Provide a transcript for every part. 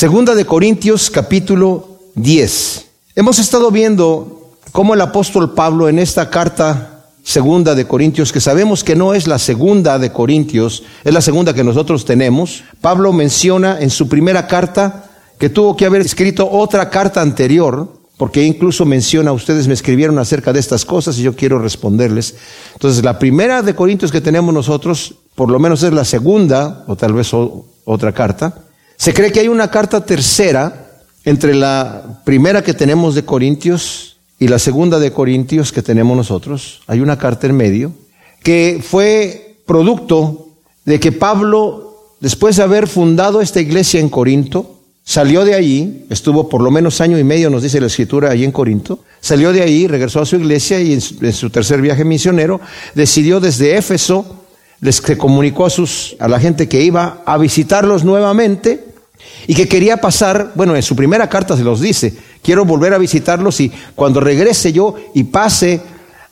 Segunda de Corintios capítulo 10. Hemos estado viendo cómo el apóstol Pablo en esta carta segunda de Corintios, que sabemos que no es la segunda de Corintios, es la segunda que nosotros tenemos, Pablo menciona en su primera carta que tuvo que haber escrito otra carta anterior, porque incluso menciona, ustedes me escribieron acerca de estas cosas y yo quiero responderles. Entonces, la primera de Corintios que tenemos nosotros, por lo menos es la segunda, o tal vez otra carta. Se cree que hay una carta tercera entre la primera que tenemos de Corintios y la segunda de Corintios que tenemos nosotros. Hay una carta en medio que fue producto de que Pablo, después de haber fundado esta iglesia en Corinto, Salió de allí, estuvo por lo menos año y medio, nos dice la escritura, allí en Corinto. Salió de ahí, regresó a su iglesia y en su, tercer viaje misionero decidió desde Éfeso, les comunicó a, sus, a la gente que iba a visitarlos nuevamente y que quería pasar, bueno, en su primera carta se los dice, quiero volver a visitarlos y cuando regrese yo y pase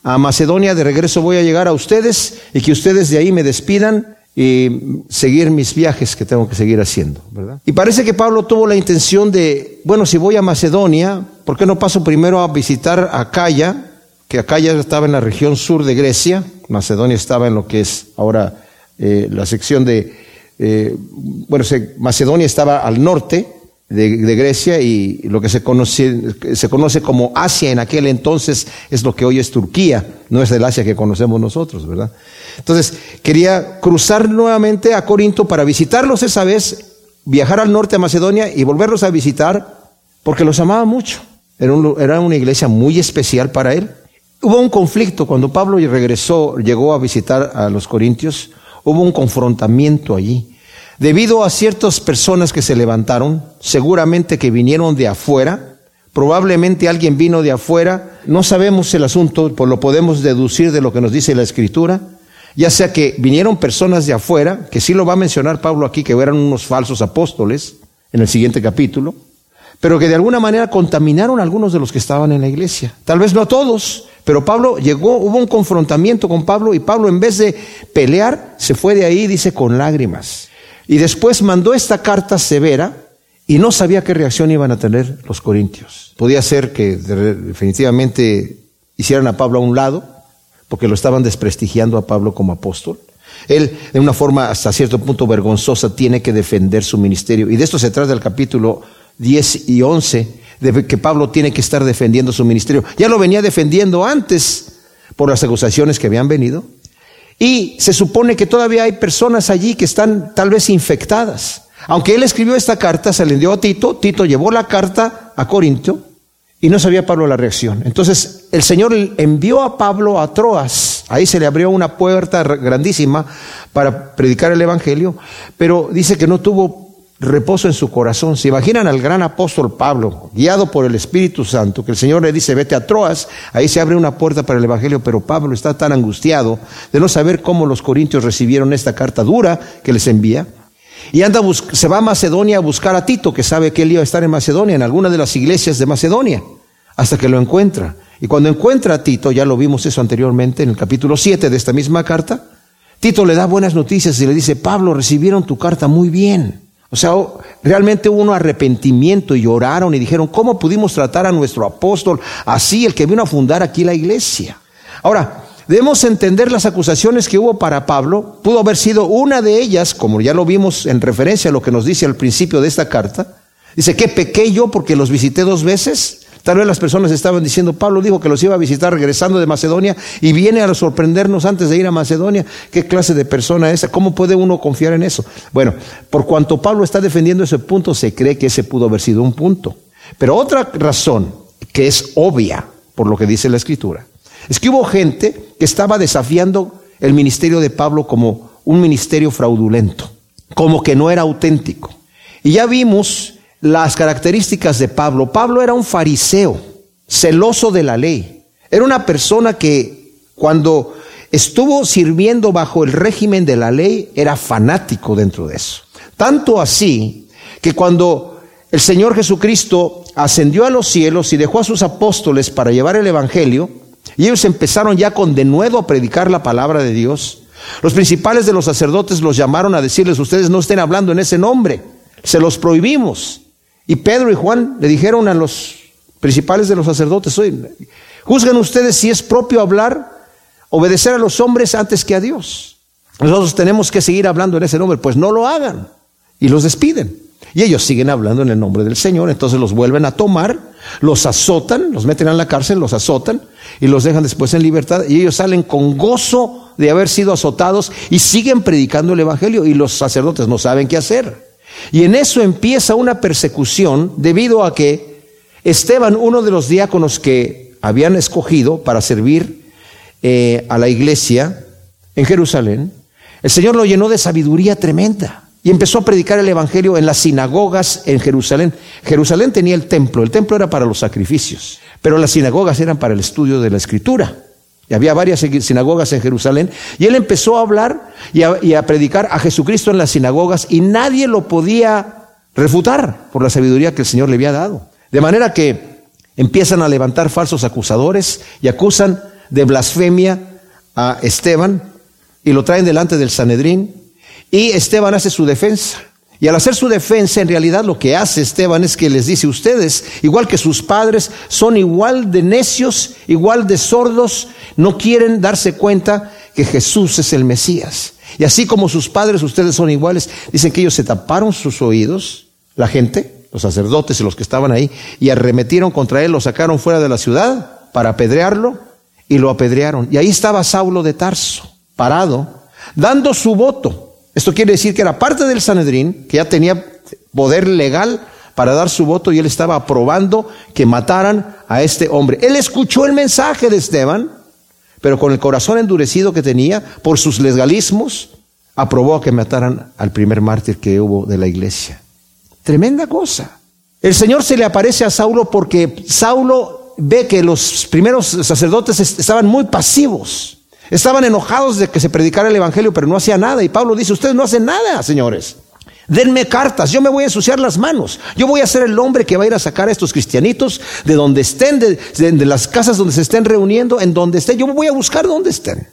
a Macedonia, de regreso voy a llegar a ustedes y que ustedes de ahí me despidan y seguir mis viajes que tengo que seguir haciendo, ¿verdad? Y parece que Pablo tuvo la intención de, bueno, si voy a Macedonia, ¿por qué no paso primero a visitar Acaya? Que Acaya estaba en la región sur de Grecia, Macedonia estaba en lo que es ahora eh, la sección de, eh, bueno, Macedonia estaba al norte, de, Grecia y lo que se conoce, como Asia en aquel entonces es lo que hoy es Turquía, no es el Asia que conocemos nosotros, ¿verdad? Entonces, quería cruzar nuevamente a Corinto para visitarlos esa vez, viajar al norte de Macedonia y volverlos a visitar porque los amaba mucho. Era, era una iglesia muy especial para él. Hubo un conflicto cuando Pablo regresó, llegó a visitar a los corintios, hubo un confrontamiento allí. Debido a ciertas personas que se levantaron, seguramente que vinieron de afuera, probablemente alguien vino de afuera, no sabemos el asunto, pues lo podemos deducir de lo que nos dice la escritura, ya sea que vinieron personas de afuera, que sí lo va a mencionar Pablo aquí, que eran unos falsos apóstoles en el siguiente capítulo, pero que de alguna manera contaminaron a algunos de los que estaban en la iglesia. Tal vez no a todos, pero Pablo llegó, hubo un confrontamiento con Pablo y Pablo en vez de pelear, se fue de ahí, dice, con lágrimas. Y después mandó esta carta severa y no sabía qué reacción iban a tener los corintios. Podía ser que definitivamente hicieran a Pablo a un lado, porque lo estaban desprestigiando a Pablo como apóstol. Él, de una forma hasta cierto punto vergonzosa, tiene que defender su ministerio. Y de esto se trata el capítulo 10 y 11, de que Pablo tiene que estar defendiendo su ministerio. Ya lo venía defendiendo antes por las acusaciones que habían venido. Y se supone que todavía hay personas allí que están tal vez infectadas. Aunque él escribió esta carta, se le dio a Tito, Tito llevó la carta a Corinto y no sabía Pablo la reacción. Entonces el Señor envió a Pablo a Troas, ahí se le abrió una puerta grandísima para predicar el Evangelio, pero dice que no tuvo reposo en su corazón. ¿Se imaginan al gran apóstol Pablo, guiado por el Espíritu Santo, que el Señor le dice, vete a Troas, ahí se abre una puerta para el Evangelio, pero Pablo está tan angustiado de no saber cómo los corintios recibieron esta carta dura que les envía. Y anda se va a Macedonia a buscar a Tito, que sabe que él iba a estar en Macedonia, en alguna de las iglesias de Macedonia, hasta que lo encuentra. Y cuando encuentra a Tito, ya lo vimos eso anteriormente en el capítulo 7 de esta misma carta, Tito le da buenas noticias y le dice, Pablo, recibieron tu carta muy bien. O sea, realmente hubo un arrepentimiento y lloraron y dijeron, ¿cómo pudimos tratar a nuestro apóstol así, el que vino a fundar aquí la iglesia? Ahora, debemos entender las acusaciones que hubo para Pablo. Pudo haber sido una de ellas, como ya lo vimos en referencia a lo que nos dice al principio de esta carta. Dice, ¿qué pequé yo porque los visité dos veces? Tal vez las personas estaban diciendo, Pablo dijo que los iba a visitar regresando de Macedonia y viene a sorprendernos antes de ir a Macedonia. ¿Qué clase de persona es esa? ¿Cómo puede uno confiar en eso? Bueno, por cuanto Pablo está defendiendo ese punto, se cree que ese pudo haber sido un punto. Pero otra razón que es obvia por lo que dice la Escritura, es que hubo gente que estaba desafiando el ministerio de Pablo como un ministerio fraudulento, como que no era auténtico. Y ya vimos las características de Pablo. Pablo era un fariseo, celoso de la ley. Era una persona que cuando estuvo sirviendo bajo el régimen de la ley era fanático dentro de eso. Tanto así que cuando el Señor Jesucristo ascendió a los cielos y dejó a sus apóstoles para llevar el Evangelio, y ellos empezaron ya con denuedo a predicar la palabra de Dios, los principales de los sacerdotes los llamaron a decirles, ustedes no estén hablando en ese nombre, se los prohibimos. Y Pedro y Juan le dijeron a los principales de los sacerdotes, juzgan ustedes si es propio hablar, obedecer a los hombres antes que a Dios. Nosotros tenemos que seguir hablando en ese nombre, pues no lo hagan. Y los despiden. Y ellos siguen hablando en el nombre del Señor, entonces los vuelven a tomar, los azotan, los meten en la cárcel, los azotan y los dejan después en libertad y ellos salen con gozo de haber sido azotados y siguen predicando el Evangelio y los sacerdotes no saben qué hacer. Y en eso empieza una persecución debido a que Esteban, uno de los diáconos que habían escogido para servir eh, a la iglesia en Jerusalén, el Señor lo llenó de sabiduría tremenda y empezó a predicar el Evangelio en las sinagogas en Jerusalén. Jerusalén tenía el templo, el templo era para los sacrificios, pero las sinagogas eran para el estudio de la escritura. Y había varias sinagogas en Jerusalén. Y él empezó a hablar y a, predicar a Jesucristo en las sinagogas y nadie lo podía refutar por la sabiduría que el Señor le había dado. De manera que empiezan a levantar falsos acusadores y acusan de blasfemia a Esteban y lo traen delante del Sanedrín. Y Esteban hace su defensa. Y al hacer su defensa, en realidad lo que hace Esteban es que les dice, ustedes, igual que sus padres, son igual de necios, igual de sordos, no quieren darse cuenta que Jesús es el Mesías. Y así como sus padres, ustedes son iguales. Dicen que ellos se taparon sus oídos, la gente, los sacerdotes y los que estaban ahí, y arremetieron contra él, lo sacaron fuera de la ciudad para apedrearlo, y lo apedrearon. Y ahí estaba Saulo de Tarso, parado, dando su voto esto quiere decir que era parte del Sanedrín, que ya tenía poder legal para dar su voto y él estaba aprobando que mataran a este hombre. Él escuchó el mensaje de Esteban, pero con el corazón endurecido que tenía por sus legalismos, aprobó que mataran al primer mártir que hubo de la iglesia. Tremenda cosa. El Señor se le aparece a Saulo porque Saulo ve que los primeros sacerdotes estaban muy pasivos. Estaban enojados de que se predicara el Evangelio, pero no hacía nada. Y Pablo dice, ustedes no hacen nada, señores. Denme cartas, yo me voy a ensuciar las manos. Yo voy a ser el hombre que va a ir a sacar a estos cristianitos de donde estén, de, las casas donde se estén reuniendo, en donde estén. Yo voy a buscar donde estén.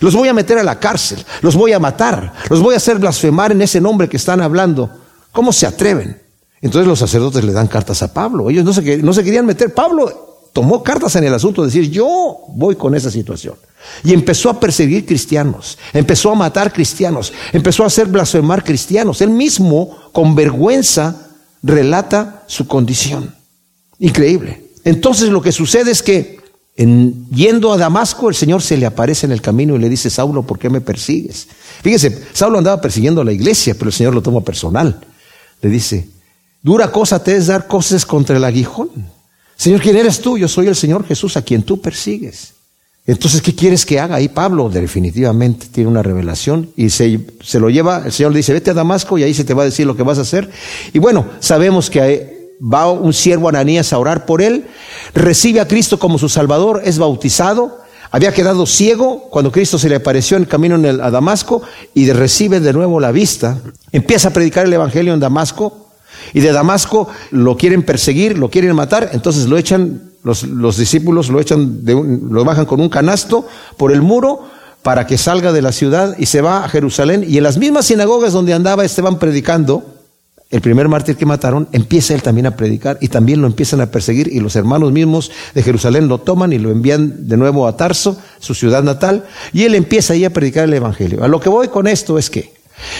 Los voy a meter a la cárcel, los voy a matar, los voy a hacer blasfemar en ese nombre que están hablando. ¿Cómo se atreven? Entonces los sacerdotes le dan cartas a Pablo. Ellos no no se querían meter. Pablo tomó cartas en el asunto, de decir, yo voy con esa situación. Y empezó a perseguir cristianos, empezó a matar cristianos, empezó a hacer blasfemar cristianos. Él mismo, con vergüenza, relata su condición. Increíble. Entonces lo que sucede es que en, yendo a Damasco, el Señor se le aparece en el camino y le dice, Saulo, ¿por qué me persigues? Fíjese, Saulo andaba persiguiendo a la iglesia, pero el Señor lo toma personal. Le dice, dura cosa te es dar cosas contra el aguijón. Señor, ¿quién eres tú? Yo soy el Señor Jesús a quien tú persigues. Entonces, ¿qué quieres que haga? Ahí Pablo definitivamente tiene una revelación y se, se, lo lleva, el Señor le dice, vete a Damasco y ahí se te va a decir lo que vas a hacer. Y bueno, sabemos que va un siervo Ananías a orar por él, recibe a Cristo como su Salvador, es bautizado, había quedado ciego cuando Cristo se le apareció en el camino a Damasco y recibe de nuevo la vista, empieza a predicar el Evangelio en Damasco, y de Damasco lo quieren perseguir, lo quieren matar, entonces lo echan, los, discípulos lo echan, de lo bajan con un canasto por el muro para que salga de la ciudad y se va a Jerusalén. Y en las mismas sinagogas donde andaba Esteban predicando, el primer mártir que mataron, empieza él también a predicar y también lo empiezan a perseguir y los hermanos mismos de Jerusalén lo toman y lo envían de nuevo a Tarso, su ciudad natal, y él empieza ahí a predicar el Evangelio. A lo que voy con esto es que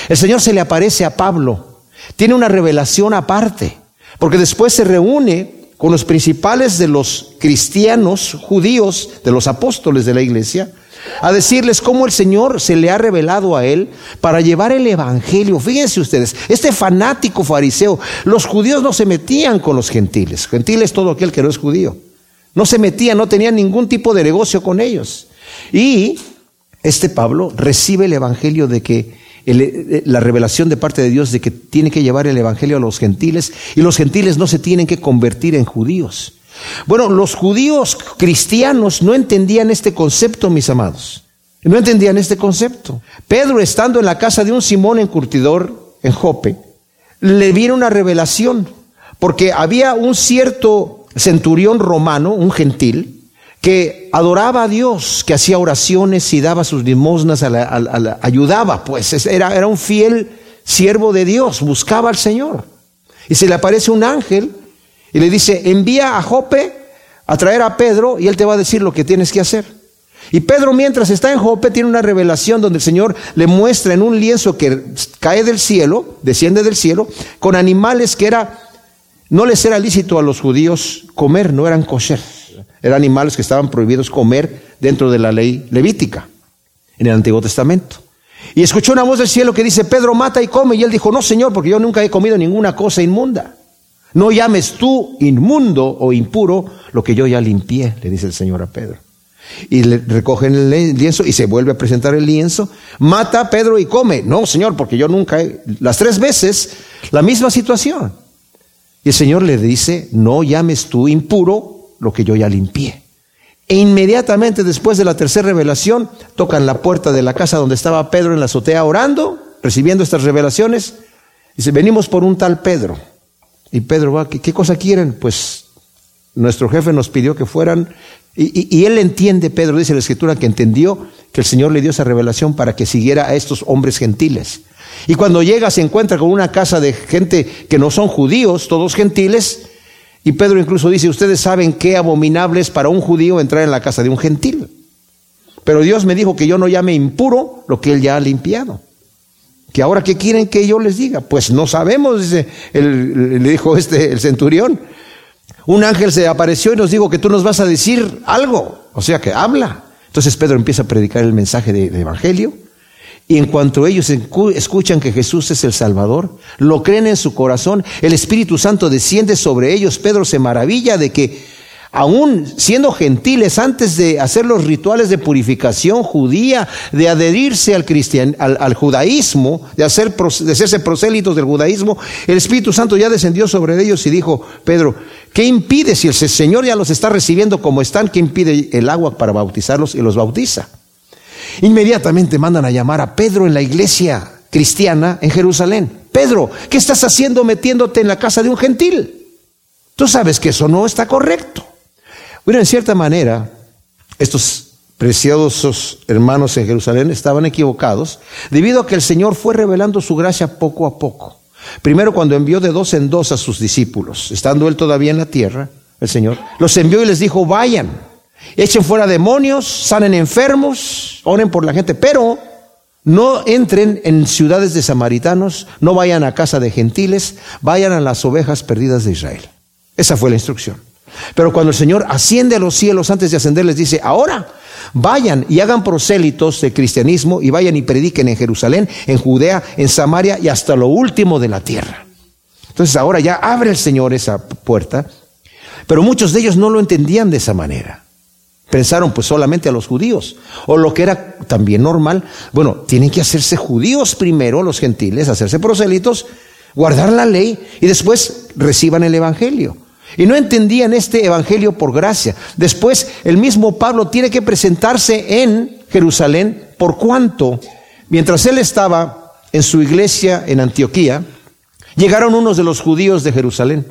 el Señor se le aparece a Pablo tiene una revelación aparte, porque después se reúne con los principales de los cristianos judíos, de los apóstoles de la iglesia, a decirles cómo el Señor se le ha revelado a él para llevar el Evangelio. Fíjense ustedes, este fanático fariseo, los judíos no se metían con los gentiles, gentiles todo aquel que no es judío, no se metían, no tenían ningún tipo de negocio con ellos. Y este Pablo recibe el Evangelio de que eh, la revelación de parte de Dios de que tiene que llevar el Evangelio a los gentiles y los gentiles no se tienen que convertir en judíos. Bueno, los judíos cristianos no entendían este concepto, mis amados. No entendían este concepto. Pedro, estando en la casa de un Simón encurtidor en Jope, le vino una revelación, porque había un cierto centurión romano, un gentil, que adoraba a Dios, que hacía oraciones y daba sus limosnas, a la, ayudaba, pues era, era un fiel siervo de Dios, buscaba al Señor. Y se le aparece un ángel y le dice, envía a Jope a traer a Pedro y él te va a decir lo que tienes que hacer. Y Pedro mientras está en Jope tiene una revelación donde el Señor le muestra en un lienzo que cae del cielo, desciende del cielo, con animales que era, no les era lícito a los judíos comer, no eran kosher. Eran animales que estaban prohibidos comer dentro de la ley levítica en el Antiguo Testamento. Y escuchó una voz del cielo que dice, Pedro, mata y come. Y él dijo, no, Señor, porque yo nunca he comido ninguna cosa inmunda. No llames tú inmundo o impuro lo que yo ya limpié, le dice el Señor a Pedro. Y le recogen el lienzo y se vuelve a presentar el lienzo. Mata a Pedro y come. No, Señor, porque yo nunca he... Las tres veces, la misma situación. Y el Señor le dice, no llames tú impuro lo que yo ya limpié. E inmediatamente después de la tercera revelación, tocan la puerta de la casa donde estaba Pedro en la azotea orando, recibiendo estas revelaciones. Dice, venimos por un tal Pedro. Y Pedro va, ¿qué, cosa quieren? Pues nuestro jefe nos pidió que fueran. Y, y, él entiende, Pedro dice la escritura, que entendió que el Señor le dio esa revelación para que siguiera a estos hombres gentiles. Y cuando llega se encuentra con una casa de gente que no son judíos, todos gentiles. Y Pedro incluso dice, ustedes saben qué abominable es para un judío entrar en la casa de un gentil. Pero Dios me dijo que yo no llame impuro lo que él ya ha limpiado. Que ahora qué quieren que yo les diga? Pues no sabemos, dice, le dijo este, el centurión. Un ángel se apareció y nos dijo que tú nos vas a decir algo. O sea que habla. Entonces Pedro empieza a predicar el mensaje de, de evangelio. Y en cuanto ellos escuchan que Jesús es el Salvador, lo creen en su corazón, el Espíritu Santo desciende sobre ellos. Pedro se maravilla de que aún siendo gentiles, antes de hacer los rituales de purificación judía, de adherirse al, cristian, al, judaísmo, de, hacer, de hacerse prosélitos del judaísmo, el Espíritu Santo ya descendió sobre ellos y dijo, Pedro, ¿qué impide si el Señor ya los está recibiendo como están? ¿Qué impide el agua para bautizarlos? Y los bautiza. Inmediatamente mandan a llamar a Pedro en la iglesia cristiana en Jerusalén. Pedro, ¿qué estás haciendo metiéndote en la casa de un gentil? Tú sabes que eso no está correcto. Bueno, en cierta manera, estos preciosos hermanos en Jerusalén estaban equivocados debido a que el Señor fue revelando su gracia poco a poco. Primero cuando envió de dos en dos a sus discípulos, estando él todavía en la tierra, el Señor, los envió y les dijo, vayan, echen fuera demonios, sanen enfermos, oren por la gente, pero no entren en ciudades de samaritanos, no vayan a casa de gentiles, vayan a las ovejas perdidas de Israel. Esa fue la instrucción. Pero cuando el Señor asciende a los cielos antes de ascender, les dice, ahora vayan y hagan prosélitos de cristianismo y vayan y prediquen en Jerusalén, en Judea, en Samaria y hasta lo último de la tierra. Entonces ahora ya abre el Señor esa puerta, pero muchos de ellos no lo entendían de esa manera. Pensaron pues solamente a los judíos, o lo que era también normal, bueno, tienen que hacerse judíos primero, los gentiles, hacerse prosélitos, guardar la ley y después reciban el Evangelio. Y no entendían este evangelio por gracia. Después, el mismo Pablo tiene que presentarse en Jerusalén por cuanto, mientras él estaba en su iglesia en Antioquía, llegaron unos de los judíos de Jerusalén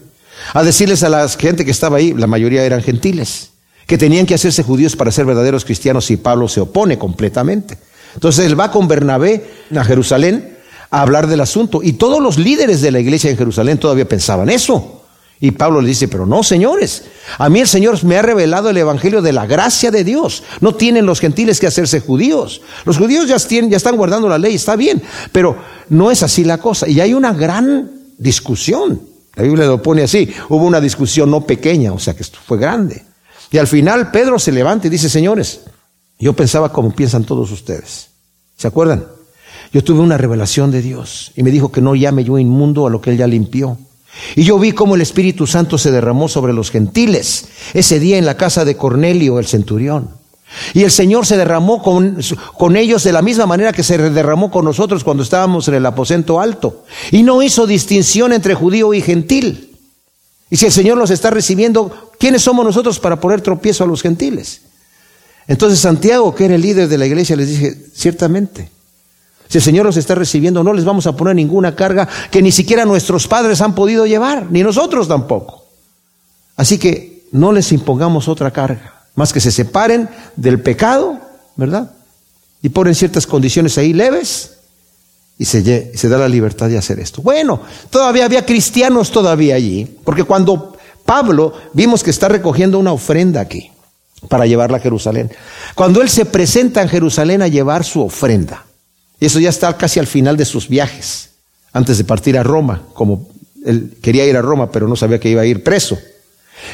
a decirles a la gente que estaba ahí, la mayoría eran gentiles, que tenían que hacerse judíos para ser verdaderos cristianos y Pablo se opone completamente. Entonces él va con Bernabé a Jerusalén a hablar del asunto y todos los líderes de la iglesia en Jerusalén todavía pensaban eso. Y Pablo le dice, pero no, señores, a mí el Señor me ha revelado el Evangelio de la gracia de Dios. No tienen los gentiles que hacerse judíos. Los judíos ya, tienen, ya están guardando la ley, está bien, pero no es así la cosa. Y hay una gran discusión. La Biblia lo pone así. Hubo una discusión no pequeña, o sea que esto fue grande. Y al final Pedro se levanta y dice, señores, yo pensaba como piensan todos ustedes. ¿Se acuerdan? Yo tuve una revelación de Dios y me dijo que no llame yo inmundo a lo que él ya limpió. Y yo vi cómo el Espíritu Santo se derramó sobre los gentiles ese día en la casa de Cornelio, el centurión. Y el Señor se derramó con, con, ellos de la misma manera que se derramó con nosotros cuando estábamos en el aposento alto. Y no hizo distinción entre judío y gentil. Y si el Señor los está recibiendo, ¿quiénes somos nosotros para poner tropiezo a los gentiles? Entonces Santiago, que era el líder de la iglesia, les dije, ciertamente, si el Señor los está recibiendo, no les vamos a poner ninguna carga que ni siquiera nuestros padres han podido llevar, ni nosotros tampoco. Así que no les impongamos otra carga, más que se separen del pecado, ¿verdad? Y ponen ciertas condiciones ahí leves y se, da la libertad de hacer esto. Bueno, todavía había cristianos todavía allí, porque cuando Pablo vimos que está recogiendo una ofrenda aquí para llevarla a Jerusalén, cuando él se presenta en Jerusalén a llevar su ofrenda, y eso ya está casi al final de sus viajes, antes de partir a Roma, como él quería ir a Roma, pero no sabía que iba a ir preso.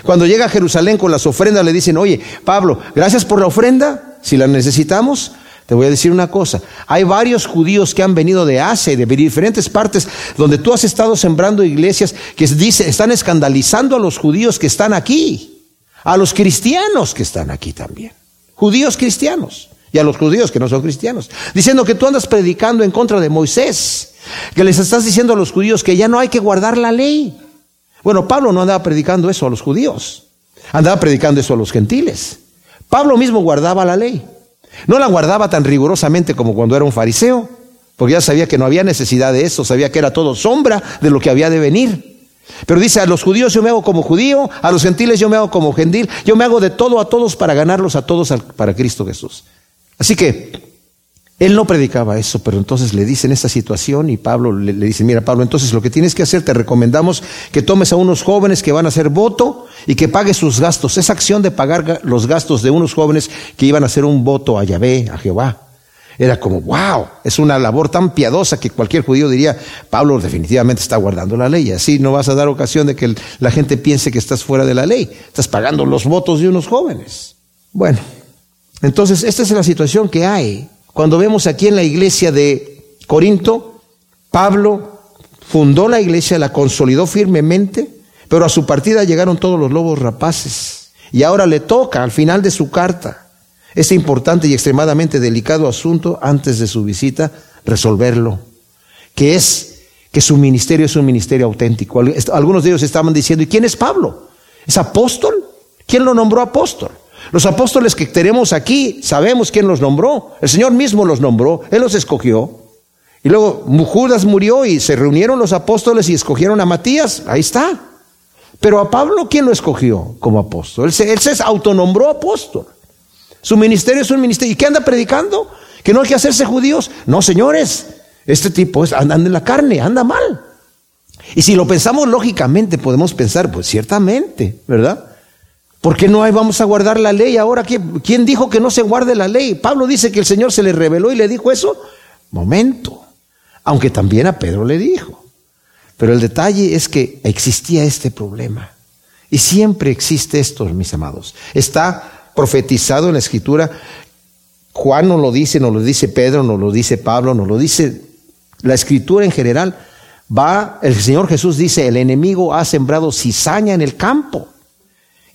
Cuando llega a Jerusalén con las ofrendas, le dicen, oye, Pablo, gracias por la ofrenda, si la necesitamos, te voy a decir una cosa, hay varios judíos que han venido de Asia y de diferentes partes donde tú has estado sembrando iglesias que dice, están escandalizando a los judíos que están aquí, a los cristianos que están aquí también, judíos cristianos y a los judíos que no son cristianos, diciendo que tú andas predicando en contra de Moisés, que les estás diciendo a los judíos que ya no hay que guardar la ley. Bueno, Pablo no andaba predicando eso a los judíos, andaba predicando eso a los gentiles. Pablo mismo guardaba la ley. No la guardaba tan rigurosamente como cuando era un fariseo, porque ya sabía que no había necesidad de eso, sabía que era todo sombra de lo que había de venir. Pero dice, a los judíos yo me hago como judío, a los gentiles yo me hago como gentil, yo me hago de todo a todos para ganarlos a todos para Cristo Jesús. Así que él no predicaba eso, pero entonces le dicen esta situación y Pablo le, dice, mira Pablo, entonces lo que tienes que hacer, te recomendamos que tomes a unos jóvenes que van a hacer voto y que pagues sus gastos. Esa acción de pagar los gastos de unos jóvenes que iban a hacer un voto a Yahvé, a Jehová. Era como, wow, es una labor tan piadosa que cualquier judío diría, Pablo definitivamente está guardando la ley. Así no vas a dar ocasión de que la gente piense que estás fuera de la ley. Estás pagando los votos de unos jóvenes. Bueno, entonces esta es la situación que hay cuando vemos aquí en la iglesia de Corinto, Pablo fundó la iglesia, la consolidó firmemente, pero a su partida llegaron todos los lobos rapaces. Y ahora le toca al final de su carta este importante y extremadamente delicado asunto antes de su visita resolverlo, que es que su ministerio es un ministerio auténtico. Algunos de ellos estaban diciendo, ¿y quién es Pablo? ¿Es apóstol? ¿Quién lo nombró apóstol? Los apóstoles que tenemos aquí, sabemos quién los nombró. El Señor mismo los nombró, Él los escogió. Y luego Judas murió y se reunieron los apóstoles y escogieron a Matías. Ahí está. Pero a Pablo, ¿quién lo escogió como apóstol? Él se, se autonombró apóstol. Su ministerio es un ministerio. ¿Y qué anda predicando? ¿Que no hay que hacerse judíos? No, señores. Este tipo es, anda en la carne, anda mal. Y si lo pensamos lógicamente, podemos pensar, pues ciertamente, ¿verdad? ¿Por qué no vamos a guardar la ley ahora? ¿Quién dijo que no se guarde la ley? Pablo dice que el Señor se le reveló y le dijo eso. Momento. Aunque también a Pedro le dijo. Pero el detalle es que existía este problema. Y siempre existe esto, mis amados. Está profetizado en la escritura. Juan no lo dice, no lo dice Pedro, no lo dice Pablo, no lo dice la escritura en general. Va, el Señor Jesús dice, el enemigo ha sembrado cizaña en el campo.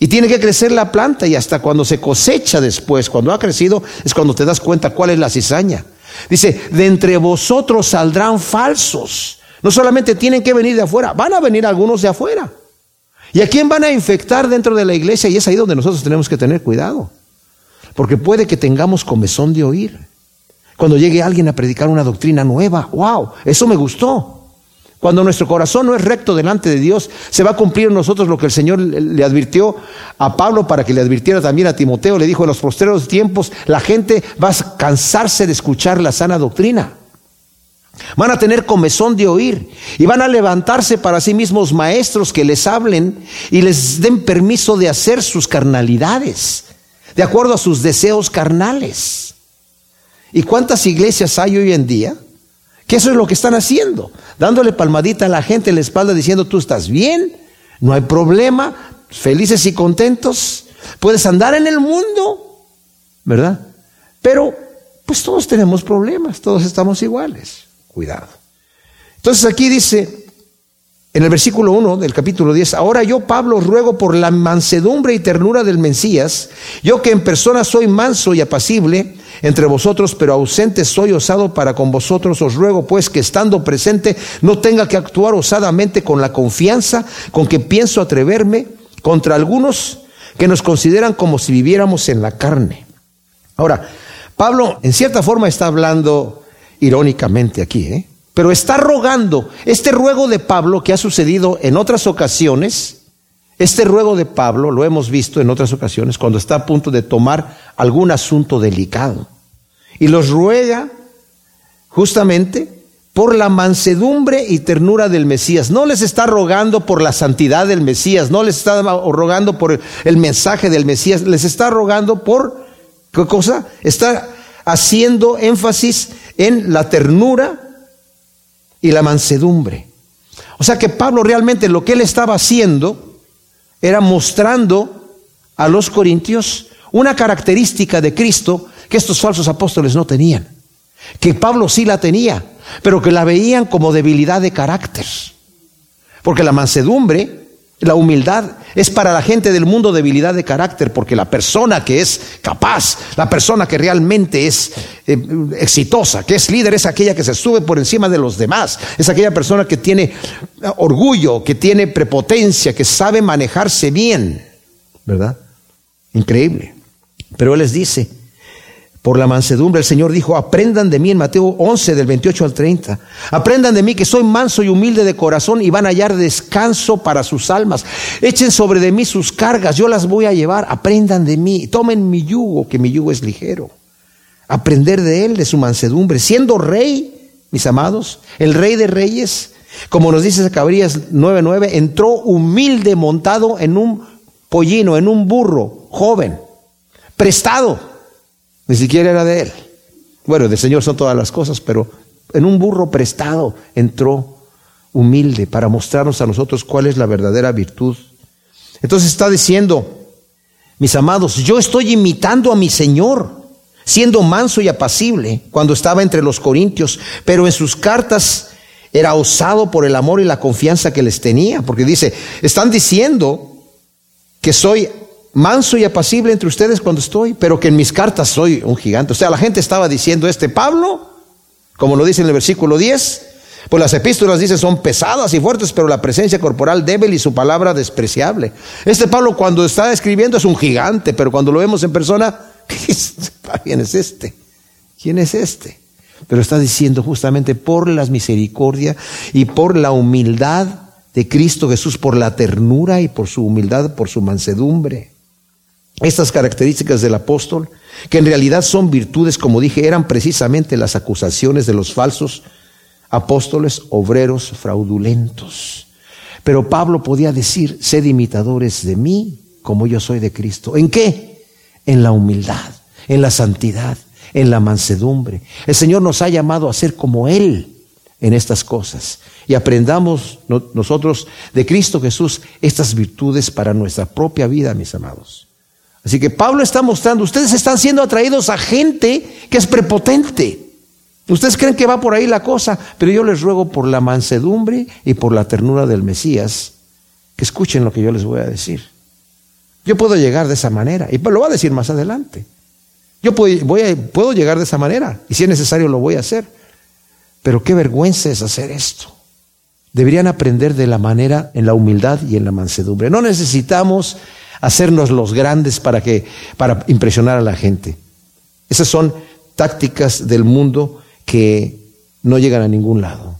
Y tiene que crecer la planta y hasta cuando se cosecha después, cuando ha crecido, es cuando te das cuenta cuál es la cizaña. Dice, de entre vosotros saldrán falsos. No solamente tienen que venir de afuera, van a venir algunos de afuera. ¿Y a quién van a infectar dentro de la iglesia? Y es ahí donde nosotros tenemos que tener cuidado. Porque puede que tengamos comezón de oír. Cuando llegue alguien a predicar una doctrina nueva, wow, eso me gustó. Cuando nuestro corazón no es recto delante de Dios, se va a cumplir en nosotros lo que el Señor le advirtió a Pablo para que le advirtiera también a Timoteo. Le dijo, en los postreros tiempos la gente va a cansarse de escuchar la sana doctrina. Van a tener comezón de oír y van a levantarse para sí mismos maestros que les hablen y les den permiso de hacer sus carnalidades, de acuerdo a sus deseos carnales. ¿Y cuántas iglesias hay hoy en día? Que eso es lo que están haciendo, dándole palmadita a la gente en la espalda diciendo, tú estás bien, no hay problema, felices y contentos, puedes andar en el mundo, ¿verdad? Pero, pues todos tenemos problemas, todos estamos iguales, cuidado. Entonces aquí dice, en el versículo 1 del capítulo 10, ahora yo Pablo ruego por la mansedumbre y ternura del Mesías, yo que en persona soy manso y apacible entre vosotros, pero ausente soy osado para con vosotros, os ruego pues que estando presente no tenga que actuar osadamente con la confianza con que pienso atreverme contra algunos que nos consideran como si viviéramos en la carne. Ahora, Pablo en cierta forma está hablando irónicamente aquí, ¿eh? Pero está rogando, este ruego de Pablo que ha sucedido en otras ocasiones, este ruego de Pablo lo hemos visto en otras ocasiones cuando está a punto de tomar algún asunto delicado. Y los ruega justamente por la mansedumbre y ternura del Mesías. No les está rogando por la santidad del Mesías, no les está rogando por el mensaje del Mesías, les está rogando por, ¿qué cosa? Está haciendo énfasis en la ternura y la mansedumbre. O sea que Pablo realmente lo que él estaba haciendo era mostrando a los corintios una característica de Cristo que estos falsos apóstoles no tenían, que Pablo sí la tenía, pero que la veían como debilidad de carácter. Porque la mansedumbre, la humildad, es para la gente del mundo debilidad de carácter, porque la persona que es capaz, la persona que realmente es eh, exitosa, que es líder, es aquella que se sube por encima de los demás, es aquella persona que tiene orgullo, que tiene prepotencia, que sabe manejarse bien, ¿verdad? Increíble. Pero Él les dice, por la mansedumbre. El Señor dijo, aprendan de mí en Mateo 11 del 28 al 30. Aprendan de mí que soy manso y humilde de corazón y van a hallar descanso para sus almas. Echen sobre de mí sus cargas, yo las voy a llevar. Aprendan de mí, tomen mi yugo, que mi yugo es ligero. Aprender de él, de su mansedumbre. Siendo rey, mis amados, el rey de reyes, como nos dice Zacarías 9:9, entró humilde montado en un pollino, en un burro, joven, prestado ni siquiera era de él. Bueno, del Señor son todas las cosas, pero en un burro prestado entró humilde para mostrarnos a nosotros cuál es la verdadera virtud. Entonces está diciendo, mis amados, yo estoy imitando a mi Señor, siendo manso y apacible cuando estaba entre los corintios, pero en sus cartas era osado por el amor y la confianza que les tenía, porque dice, están diciendo que soy manso y apacible entre ustedes cuando estoy, pero que en mis cartas soy un gigante. O sea, la gente estaba diciendo, este Pablo, como lo dice en el versículo 10, pues las epístolas dice son pesadas y fuertes, pero la presencia corporal débil y su palabra despreciable. Este Pablo cuando está escribiendo es un gigante, pero cuando lo vemos en persona, ¿quién es este? ¿Quién es este? Pero está diciendo justamente por las misericordia y por la humildad de Cristo Jesús, por la ternura y por su humildad, por su mansedumbre. Estas características del apóstol, que en realidad son virtudes, como dije, eran precisamente las acusaciones de los falsos apóstoles obreros fraudulentos. Pero Pablo podía decir, sed imitadores de mí como yo soy de Cristo. ¿En qué? En la humildad, en la santidad, en la mansedumbre. El Señor nos ha llamado a ser como Él en estas cosas. Y aprendamos nosotros de Cristo Jesús estas virtudes para nuestra propia vida, mis amados. Así que Pablo está mostrando, ustedes están siendo atraídos a gente que es prepotente. Ustedes creen que va por ahí la cosa, pero yo les ruego por la mansedumbre y por la ternura del Mesías que escuchen lo que yo les voy a decir. Yo puedo llegar de esa manera, y lo va a decir más adelante. Yo puedo, voy puedo llegar de esa manera, y si es necesario lo voy a hacer. Pero qué vergüenza es hacer esto. Deberían aprender de la manera, en la humildad y en la mansedumbre. No necesitamos hacernos los grandes para que para impresionar a la gente. Esas son tácticas del mundo que no llegan a ningún lado.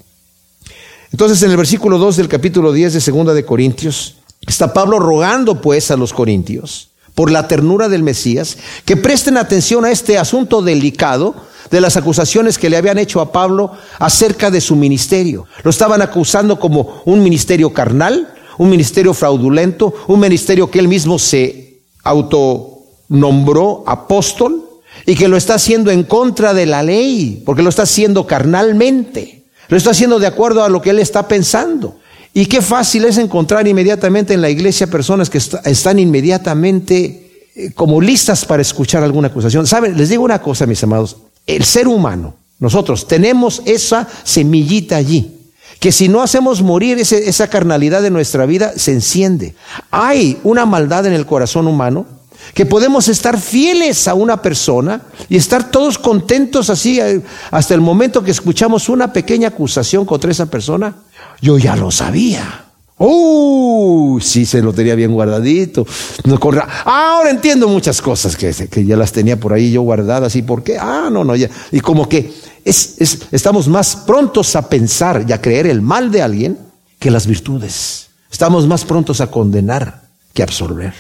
Entonces, en el versículo 2 del capítulo 10 de Segunda de Corintios, está Pablo rogando pues a los corintios por la ternura del Mesías que presten atención a este asunto delicado de las acusaciones que le habían hecho a Pablo acerca de su ministerio. Lo estaban acusando como un ministerio carnal, un ministerio fraudulento, un ministerio que él mismo se autonombró apóstol y que lo está haciendo en contra de la ley, porque lo está haciendo carnalmente, lo está haciendo de acuerdo a lo que él está pensando. Y qué fácil es encontrar inmediatamente en la iglesia personas que están inmediatamente eh, como listas para escuchar alguna acusación. Saben, les digo una cosa, mis amados, el ser humano, nosotros tenemos esa semillita allí que si no hacemos morir esa carnalidad de nuestra vida, se enciende. Hay una maldad en el corazón humano que podemos estar fieles a una persona y estar todos contentos así eh, hasta el momento que escuchamos una pequeña acusación contra esa persona. Yo ya lo sabía. Uh, sí, se lo tenía bien guardadito. No Ahora entiendo muchas cosas que, que ya las tenía por ahí yo guardadas. ¿Y por qué? Ah, no, no, ya. Y como que estamos más prontos a pensar y a creer el mal de alguien que las virtudes. Estamos más prontos a condenar que a absorber.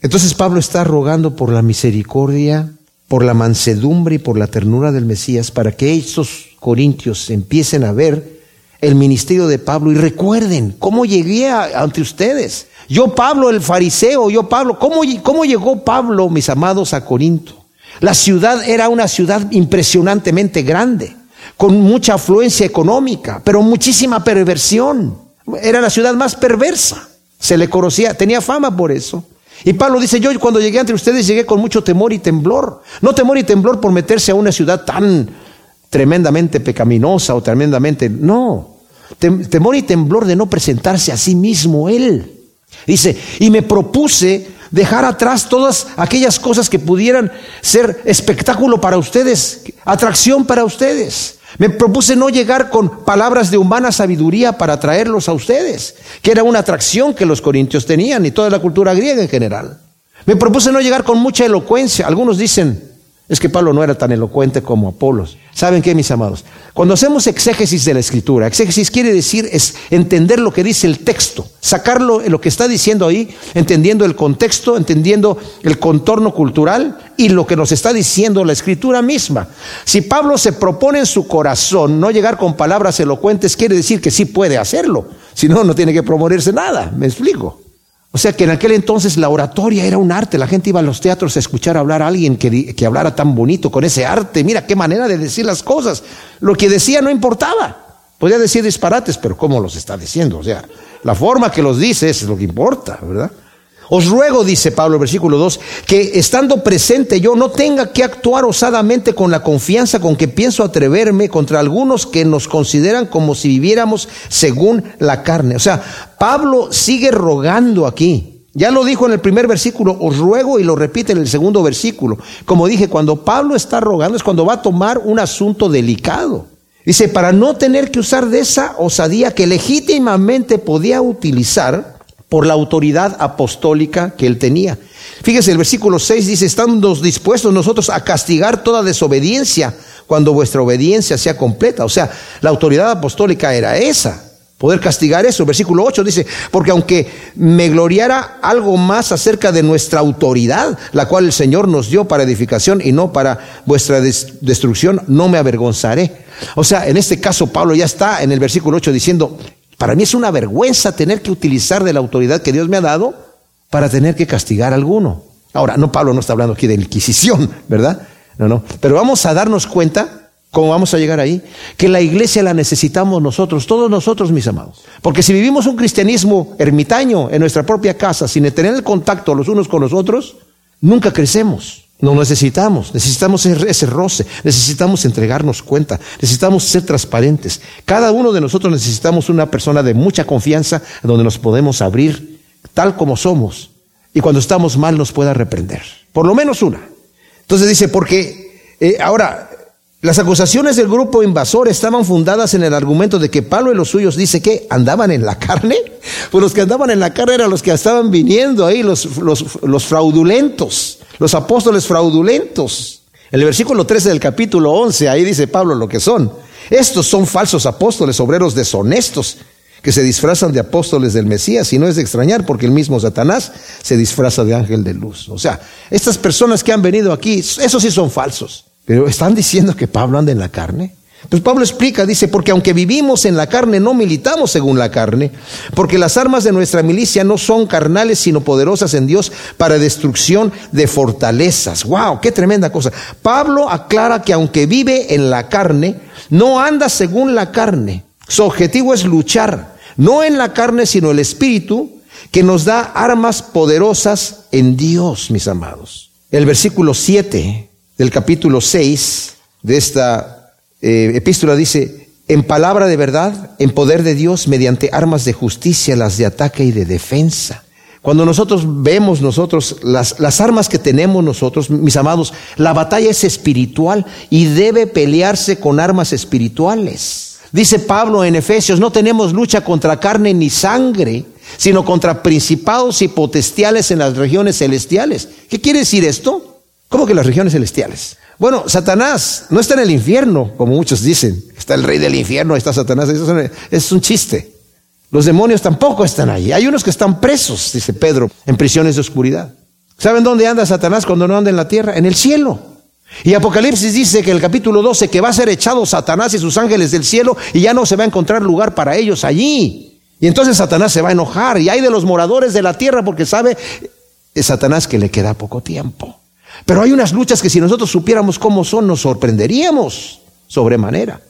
Entonces Pablo está rogando por la misericordia, por la mansedumbre y por la ternura del Mesías para que estos corintios empiecen a ver el ministerio de Pablo y recuerden cómo llegué ante ustedes. Yo Pablo el fariseo, yo Pablo, ¿cómo, ¿cómo llegó Pablo, mis amados, a Corinto? La ciudad era una ciudad impresionantemente grande, con mucha afluencia económica, pero muchísima perversión. Era la ciudad más perversa. Se le conocía, tenía fama por eso. Y Pablo dice, yo cuando llegué entre ustedes llegué con mucho temor y temblor. No temor y temblor por meterse a una ciudad tan tremendamente pecaminosa o tremendamente... No, temor y temblor de no presentarse a sí mismo él. Dice, y me propuse dejar atrás todas aquellas cosas que pudieran ser espectáculo para ustedes, atracción para ustedes. Me propuse no llegar con palabras de humana sabiduría para traerlos a ustedes, que era una atracción que los corintios tenían y toda la cultura griega en general. Me propuse no llegar con mucha elocuencia. Algunos dicen, es que Pablo no era tan elocuente como Apolos. ¿Saben qué, mis amados? Cuando hacemos exégesis de la escritura, exégesis quiere decir es entender lo que dice el texto, sacarlo lo que está diciendo ahí, entendiendo el contexto, entendiendo el contorno cultural y lo que nos está diciendo la escritura misma. Si Pablo se propone en su corazón no llegar con palabras elocuentes, quiere decir que sí puede hacerlo. Si no, no tiene que proponerse nada. ¿Me explico? O sea que en aquel entonces la oratoria era un arte. La gente iba a los teatros a escuchar hablar a alguien que, que, hablara tan bonito con ese arte. Mira qué manera de decir las cosas. Lo que decía no importaba. Podía decir disparates, pero ¿cómo los está diciendo? O sea, la forma que los dice es lo que importa, ¿verdad? Os ruego, dice Pablo, versículo 2, que estando presente yo no tenga que actuar osadamente con la confianza con que pienso atreverme contra algunos que nos consideran como si viviéramos según la carne. O sea, Pablo sigue rogando aquí. Ya lo dijo en el primer versículo, os ruego y lo repite en el segundo versículo. Como dije, cuando Pablo está rogando es cuando va a tomar un asunto delicado. Dice, para no tener que usar de esa osadía que legítimamente podía utilizar por la autoridad apostólica que él tenía. Fíjese, el versículo 6 dice, estando dispuestos nosotros a castigar toda desobediencia cuando vuestra obediencia sea completa. O sea, la autoridad apostólica era esa, poder castigar eso. Versículo 8 dice, porque aunque me gloriara algo más acerca de nuestra autoridad, la cual el Señor nos dio para edificación y no para vuestra destrucción, no me avergonzaré. O sea, en este caso Pablo ya está en el versículo 8 diciendo, para mí es una vergüenza tener que utilizar de la autoridad que Dios me ha dado para tener que castigar a alguno. Ahora, no, Pablo no está hablando aquí de Inquisición, ¿verdad? No, no. Pero vamos a darnos cuenta, ¿cómo vamos a llegar ahí? Que la iglesia la necesitamos nosotros, todos nosotros, mis amados. Porque si vivimos un cristianismo ermitaño en nuestra propia casa, sin tener el contacto los unos con los otros, nunca crecemos. No necesitamos, necesitamos ese roce, necesitamos entregarnos cuenta, necesitamos ser transparentes. Cada uno de nosotros necesitamos una persona de mucha confianza donde nos podemos abrir tal como somos y cuando estamos mal nos pueda reprender. Por lo menos una. Entonces dice, porque eh, ahora las acusaciones del grupo invasor estaban fundadas en el argumento de que Pablo y los suyos dice que andaban en la carne. Pues los que andaban en la carne eran los que estaban viniendo ahí, los, los, fraudulentos los apóstoles fraudulentos. En el versículo 13 del capítulo 11, ahí dice Pablo lo que son. Estos son falsos apóstoles, obreros deshonestos, que se disfrazan de apóstoles del Mesías, y no es de extrañar porque el mismo Satanás se disfraza de ángel de luz. O sea, estas personas que han venido aquí, esos sí son falsos, pero están diciendo que Pablo anda en la carne. Pues Pablo explica, dice, porque aunque vivimos en la carne, no militamos según la carne, porque las armas de nuestra milicia no son carnales, sino poderosas en Dios para destrucción de fortalezas. ¡Wow! ¡Qué tremenda cosa! Pablo aclara que aunque vive en la carne, no anda según la carne. Su objetivo es luchar, no en la carne, sino el espíritu, que nos da armas poderosas en Dios, mis amados. El versículo 7 del capítulo 6 de esta eh, epístola dice, en palabra de verdad, en poder de Dios, mediante armas de justicia, las de ataque y de defensa. Cuando nosotros vemos nosotros las, las, armas que tenemos nosotros, mis amados, la batalla es espiritual y debe pelearse con armas espirituales. Dice Pablo en Efesios, no tenemos lucha contra carne ni sangre, sino contra principados y potestiales en las regiones celestiales. ¿Qué quiere decir esto? ¿Cómo que las regiones celestiales? Bueno, Satanás no está en el infierno, como muchos dicen. Está el rey del infierno, está Satanás. Eso es un chiste. Los demonios tampoco están ahí. Hay unos que están presos, dice Pedro, en prisiones de oscuridad. ¿Saben dónde anda Satanás cuando no anda en la tierra? En el cielo. Y Apocalipsis dice que en el capítulo 12 que va a ser echado Satanás y sus ángeles del cielo y ya no se va a encontrar lugar para ellos allí. Y entonces Satanás se va a enojar y hay de los moradores de la tierra porque sabe Satanás que le queda poco tiempo. Pero hay unas luchas que si nosotros supiéramos cómo son nos sorprenderíamos sobremanera.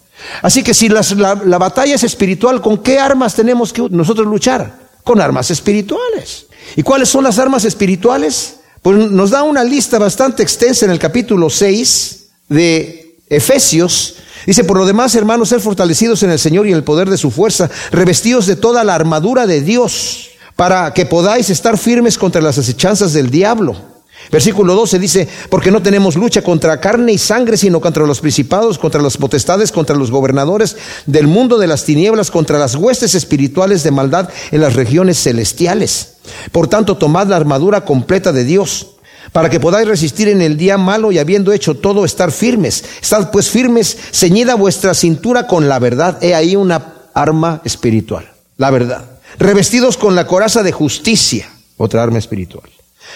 Así que si la, la batalla es espiritual, ¿con qué armas tenemos que nosotros luchar? Con armas espirituales. ¿Y cuáles son las armas espirituales? Pues nos da una lista bastante extensa en el capítulo 6 de Efesios. Dice, por lo demás, hermanos, ser fortalecidos en el Señor y en el poder de su fuerza, revestidos de toda la armadura de Dios, para que podáis estar firmes contra las acechanzas del diablo. Versículo 12 dice, porque no tenemos lucha contra carne y sangre, sino contra los principados, contra las potestades, contra los gobernadores del mundo de las tinieblas, contra las huestes espirituales de maldad en las regiones celestiales. Por tanto, tomad la armadura completa de Dios, para que podáis resistir en el día malo y habiendo hecho todo, estar firmes. Estad pues firmes, ceñida vuestra cintura con la verdad. He ahí una arma espiritual, la verdad. Revestidos con la coraza de justicia, otra arma espiritual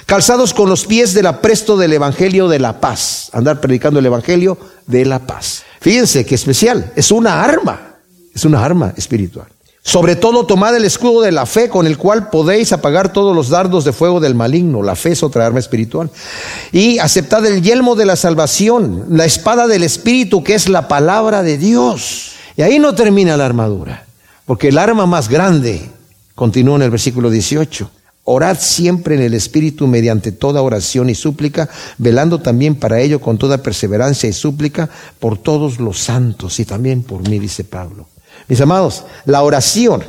calzados con los pies del apresto del Evangelio de la paz, andar predicando el Evangelio de la paz. Fíjense qué especial, es una arma, es una arma espiritual. Sobre todo tomad el escudo de la fe con el cual podéis apagar todos los dardos de fuego del maligno. La fe es otra arma espiritual. Y aceptad el yelmo de la salvación, la espada del Espíritu que es la palabra de Dios. Y ahí no termina la armadura, porque el arma más grande continúa en el versículo 18. Orad siempre en el Espíritu mediante toda oración y súplica, velando también para ello con toda perseverancia y súplica por todos los santos y también por mí, dice Pablo. Mis amados, la oración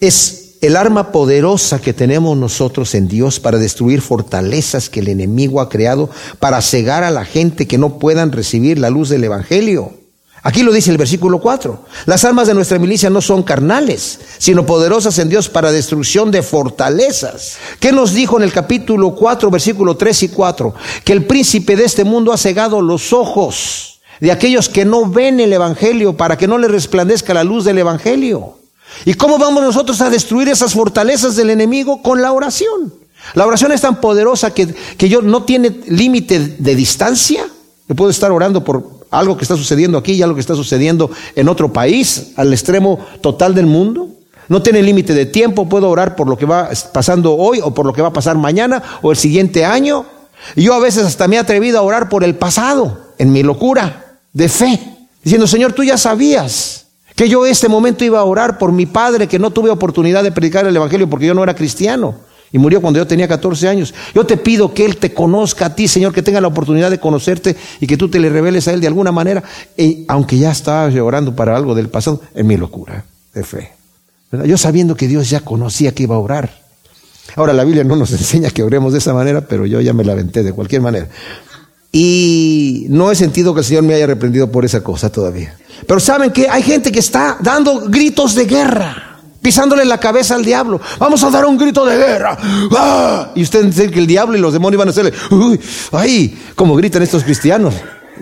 es el arma poderosa que tenemos nosotros en Dios para destruir fortalezas que el enemigo ha creado, para cegar a la gente que no puedan recibir la luz del Evangelio. Aquí lo dice el versículo 4. Las armas de nuestra milicia no son carnales, sino poderosas en Dios para destrucción de fortalezas. ¿Qué nos dijo en el capítulo 4, versículo 3 y 4? Que el príncipe de este mundo ha cegado los ojos de aquellos que no ven el Evangelio para que no les resplandezca la luz del Evangelio. ¿Y cómo vamos nosotros a destruir esas fortalezas del enemigo? Con la oración. La oración es tan poderosa que, que yo no tiene límite de distancia. Yo puedo estar orando por algo que está sucediendo aquí y algo que está sucediendo en otro país, al extremo total del mundo. No tiene límite de tiempo, puedo orar por lo que va pasando hoy o por lo que va a pasar mañana o el siguiente año. Y yo a veces hasta me he atrevido a orar por el pasado, en mi locura de fe, diciendo, Señor, tú ya sabías que yo este momento iba a orar por mi padre, que no tuve oportunidad de predicar el Evangelio porque yo no era cristiano y murió cuando yo tenía 14 años. Yo te pido que Él te conozca a ti, Señor, que tenga la oportunidad de conocerte y que tú te le reveles a Él de alguna manera, y, aunque ya estaba orando para algo del pasado, en mi locura de fe. Yo sabiendo que Dios ya conocía que iba a orar. Ahora la Biblia no nos enseña que oremos de esa manera, pero yo ya me la aventé de cualquier manera. Y no he sentido que el Señor me haya reprendido por esa cosa todavía. Pero saben que hay gente que está dando gritos de guerra pisándole la cabeza al diablo. Vamos a dar un grito de guerra. ¡Ah! Y usted dice que el diablo y los demonios van a hacerle, uy, ay, como gritan estos cristianos.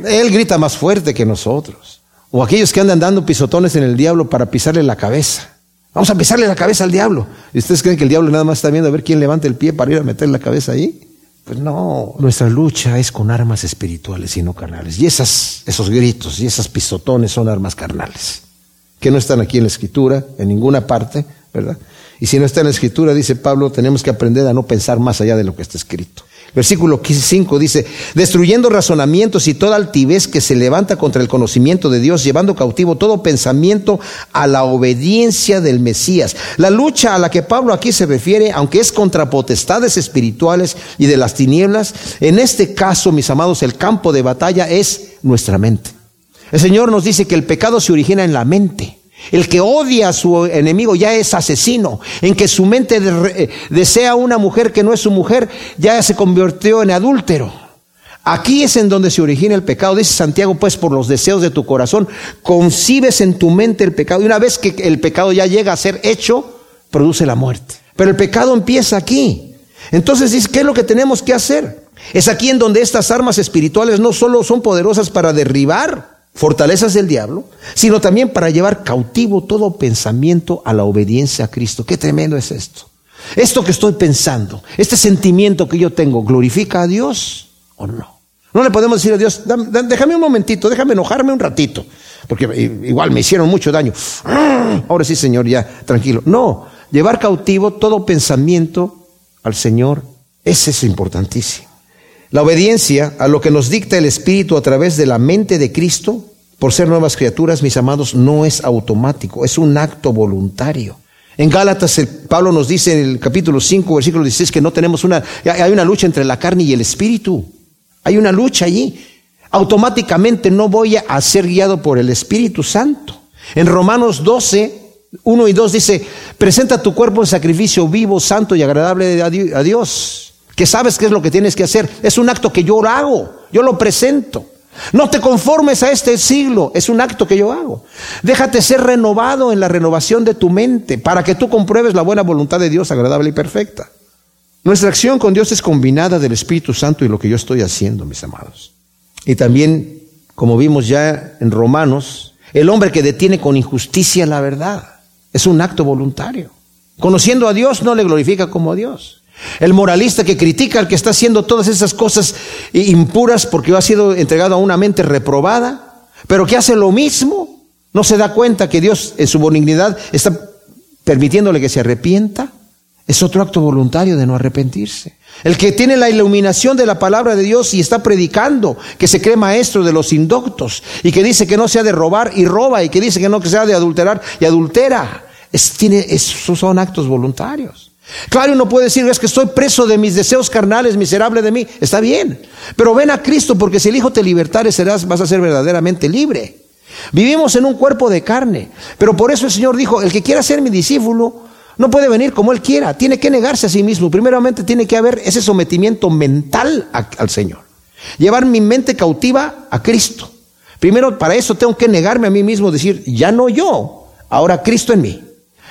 Él grita más fuerte que nosotros. O aquellos que andan dando pisotones en el diablo para pisarle la cabeza. Vamos a pisarle la cabeza al diablo. ¿Y ustedes creen que el diablo nada más está viendo a ver quién levanta el pie para ir a meter la cabeza ahí? Pues no, nuestra lucha es con armas espirituales y no carnales. Y esas, esos gritos y esas pisotones son armas carnales que no están aquí en la escritura, en ninguna parte, ¿verdad? Y si no está en la escritura, dice Pablo, tenemos que aprender a no pensar más allá de lo que está escrito. Versículo 5 dice, destruyendo razonamientos y toda altivez que se levanta contra el conocimiento de Dios, llevando cautivo todo pensamiento a la obediencia del Mesías. La lucha a la que Pablo aquí se refiere, aunque es contra potestades espirituales y de las tinieblas, en este caso, mis amados, el campo de batalla es nuestra mente. El Señor nos dice que el pecado se origina en la mente. El que odia a su enemigo ya es asesino. En que su mente eh, desea una mujer que no es su mujer, ya se convirtió en adúltero. Aquí es en donde se origina el pecado. Dice Santiago, pues por los deseos de tu corazón, concibes en tu mente el pecado. Y una vez que el pecado ya llega a ser hecho, produce la muerte. Pero el pecado empieza aquí. Entonces ¿qué es lo que tenemos que hacer? Es aquí en donde estas armas espirituales no solo son poderosas para derribar fortalezas del diablo, sino también para llevar cautivo todo pensamiento a la obediencia a Cristo. Qué tremendo es esto. Esto que estoy pensando, este sentimiento que yo tengo, ¿glorifica a Dios o no? No le podemos decir a Dios, déjame un momentito, déjame enojarme un ratito, porque igual me hicieron mucho daño. ¡Ah! Ahora sí, Señor, ya, tranquilo. No, llevar cautivo todo pensamiento al Señor, ese es importantísimo. La obediencia a lo que nos dicta el Espíritu a través de la mente de Cristo, por ser nuevas criaturas, mis amados, no es automático, es un acto voluntario. En Gálatas Pablo nos dice en el capítulo 5, versículo 16, que no tenemos una, hay una lucha entre la carne y el espíritu. Hay una lucha allí. Automáticamente no voy a ser guiado por el Espíritu Santo. En Romanos 12, 1 y 2 dice, presenta tu cuerpo en sacrificio vivo, santo y agradable a Dios. Que sabes qué es lo que tienes que hacer. Es un acto que yo hago, yo lo presento. No te conformes a este siglo, es un acto que yo hago. Déjate ser renovado en la renovación de tu mente para que tú compruebes la buena voluntad de Dios agradable y perfecta. Nuestra acción con Dios es combinada del Espíritu Santo y lo que yo estoy haciendo, mis amados. Y también, como vimos ya en Romanos, el hombre que detiene con injusticia la verdad es un acto voluntario. Conociendo a Dios no le glorifica como a Dios. El moralista que critica al que está haciendo todas esas cosas impuras porque ha sido entregado a una mente reprobada, pero que hace lo mismo, no se da cuenta que Dios en su benignidad está permitiéndole que se arrepienta. Es otro acto voluntario de no arrepentirse. El que tiene la iluminación de la palabra de Dios y está predicando, que se cree maestro de los indoctos y que dice que no sea de robar y roba y que dice que no sea de adulterar y adultera. tiene, esos son actos voluntarios. Claro, uno puede decir, es que estoy preso de mis deseos carnales, miserable de mí. Está bien, pero ven a Cristo porque si el Hijo te libertare serás, vas a ser verdaderamente libre. Vivimos en un cuerpo de carne, pero por eso el Señor dijo, el que quiera ser mi discípulo no puede venir como él quiera, tiene que negarse a sí mismo. Primeramente tiene que haber ese sometimiento mental al Señor. Llevar mi mente cautiva a Cristo. Primero para eso tengo que negarme a mí mismo, decir, ya no yo, ahora Cristo en mí.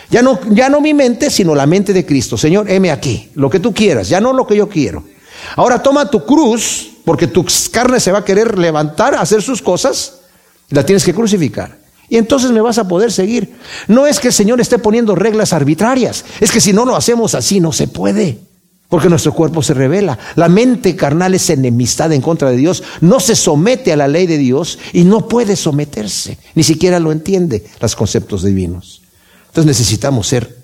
Ya no, ya no mi mente, sino la mente de Cristo. Señor, heme aquí, lo que tú quieras, ya no lo que yo quiero. Ahora toma tu cruz, porque tu carne se va a querer levantar, hacer sus cosas, la tienes que crucificar. Y entonces me vas a poder seguir. No es que el Señor esté poniendo reglas arbitrarias, es que si no lo hacemos así no se puede. Porque nuestro cuerpo se revela. La mente carnal es enemistad en contra de Dios. No se somete a la ley de Dios y no puede someterse. Ni siquiera lo entiende los conceptos divinos. Entonces necesitamos ser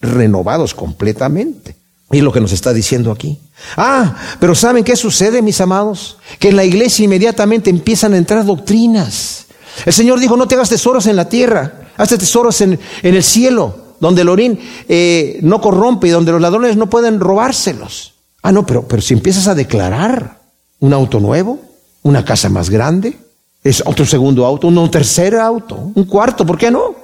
renovados completamente. Y lo que nos está diciendo aquí. Ah, pero ¿saben qué sucede, mis amados? Que en la iglesia inmediatamente empiezan a entrar doctrinas. El Señor dijo, no te hagas tesoros en la tierra, hazte tesoros en, el cielo, donde el orín eh, no corrompe y donde los ladrones no pueden robárselos. Ah, no, pero, pero si empiezas a declarar un auto nuevo, una casa más grande, es otro segundo auto, un tercer auto, un cuarto, ¿por qué no?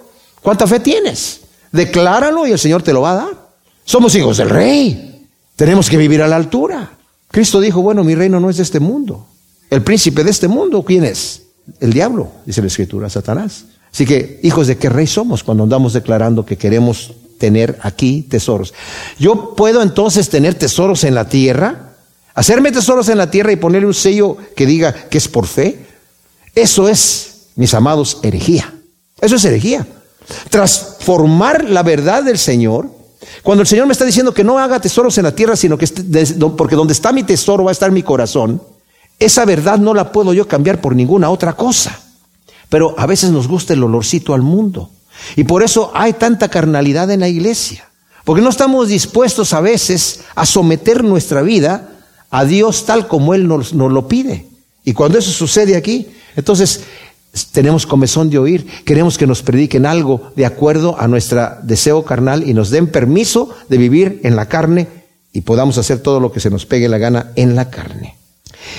¿Cuánta fe tienes? Decláralo y el Señor te lo va a dar. Somos hijos del rey. Tenemos que vivir a la altura. Cristo dijo, bueno, mi reino no es de este mundo. El príncipe de este mundo, ¿quién es? El diablo, dice la escritura, Satanás. Así que, hijos de qué rey somos cuando andamos declarando que queremos tener aquí tesoros. Yo puedo entonces tener tesoros en la tierra, hacerme tesoros en la tierra y ponerle un sello que diga que es por fe. Eso es, mis amados, herejía. Eso es herejía transformar la verdad del Señor. Cuando el Señor me está diciendo que no haga tesoros en la tierra, sino que porque donde está mi tesoro va a estar mi corazón, esa verdad no la puedo yo cambiar por ninguna otra cosa. Pero a veces nos gusta el olorcito al mundo. Y por eso hay tanta carnalidad en la iglesia. Porque no estamos dispuestos a veces a someter nuestra vida a Dios tal como Él nos, nos lo pide. Y cuando eso sucede aquí, entonces tenemos comezón de oír, queremos que nos prediquen algo de acuerdo a nuestro deseo carnal y nos den permiso de vivir en la carne y podamos hacer todo lo que se nos pegue la gana en la carne.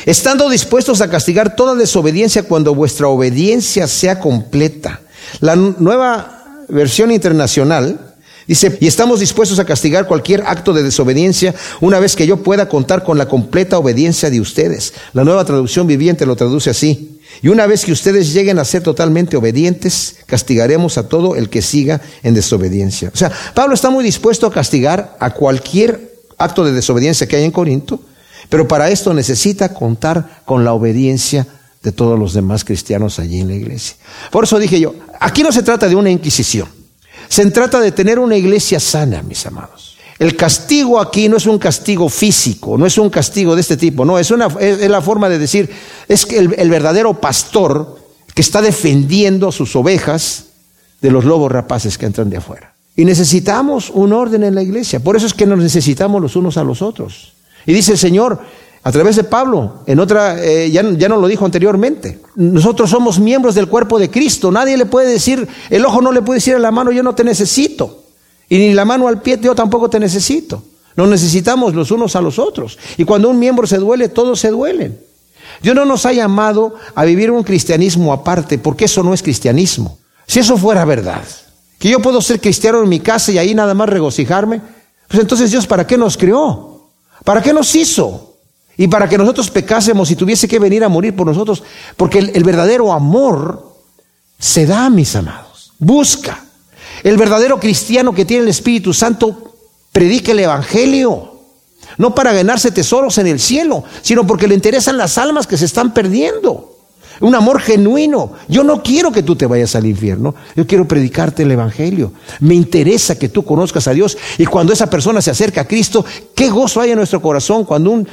Estando dispuestos a castigar toda desobediencia cuando vuestra obediencia sea completa. La nueva versión internacional Dice, y estamos dispuestos a castigar cualquier acto de desobediencia una vez que yo pueda contar con la completa obediencia de ustedes. La nueva traducción viviente lo traduce así. Y una vez que ustedes lleguen a ser totalmente obedientes, castigaremos a todo el que siga en desobediencia. O sea, Pablo está muy dispuesto a castigar a cualquier acto de desobediencia que hay en Corinto, pero para esto necesita contar con la obediencia de todos los demás cristianos allí en la iglesia. Por eso dije yo, aquí no se trata de una inquisición. Se trata de tener una iglesia sana, mis amados. El castigo aquí no es un castigo físico, no es un castigo de este tipo, no, es, una, es, la forma de decir, es que el, el verdadero pastor que está defendiendo a sus ovejas de los lobos rapaces que entran de afuera. Y necesitamos un orden en la iglesia, por eso es que nos necesitamos los unos a los otros. Y dice el Señor, a través de Pablo, en otra, eh, ya, ya no lo dijo anteriormente, nosotros somos miembros del cuerpo de Cristo, nadie le puede decir, el ojo no le puede decir a la mano, yo no te necesito. Y ni la mano al pie, yo tampoco te necesito. Nos necesitamos los unos a los otros. Y cuando un miembro se duele, todos se duelen. Dios no nos ha llamado a vivir un cristianismo aparte, porque eso no es cristianismo. Si eso fuera verdad, que yo puedo ser cristiano en mi casa y ahí nada más regocijarme, pues entonces Dios, ¿para qué nos creó? ¿Para qué nos hizo? Y para que nosotros pecásemos y tuviese que venir a morir por nosotros, porque el, verdadero amor se da, mis amados, busca. El verdadero cristiano que tiene el Espíritu Santo predica el Evangelio. No para ganarse tesoros en el cielo, sino porque le interesan las almas que se están perdiendo. Un amor genuino. Yo no quiero que tú te vayas al infierno. Yo quiero predicarte el Evangelio. Me interesa que tú conozcas a Dios. Y cuando esa persona se acerca a Cristo, qué gozo hay en nuestro corazón. Cuando un,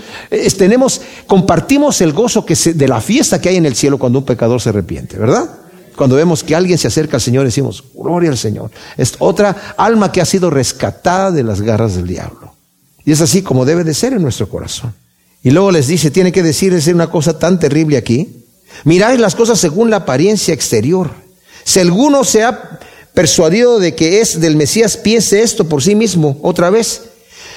tenemos, compartimos el gozo de la fiesta que hay en el cielo cuando un pecador se arrepiente, ¿verdad? Cuando vemos que alguien se acerca al Señor, decimos, gloria al Señor. Es otra alma que ha sido rescatada de las garras del diablo. Y es así como debe de ser en nuestro corazón. Y luego les dice, tiene que decirles una cosa tan terrible aquí. Miráis las cosas según la apariencia exterior. Si alguno se ha persuadido de que es del Mesías, piense esto por sí mismo otra vez.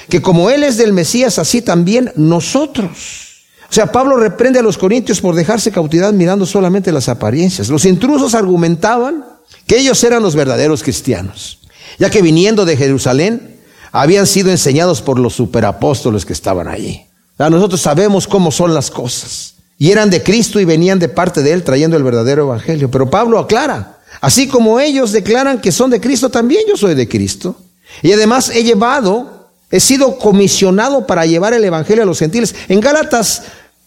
Que como Él es del Mesías, así también nosotros. O sea, Pablo reprende a los corintios por dejarse cautivar mirando solamente las apariencias. Los intrusos argumentaban que ellos eran los verdaderos cristianos, ya que viniendo de Jerusalén habían sido enseñados por los superapóstoles que estaban allí. nosotros sabemos cómo son las cosas. Y eran de Cristo y venían de parte de Él trayendo el verdadero Evangelio. Pero Pablo aclara, así como ellos declaran que son de Cristo, también yo soy de Cristo. Y además he llevado, he sido comisionado para llevar el Evangelio a los gentiles. En Gálatas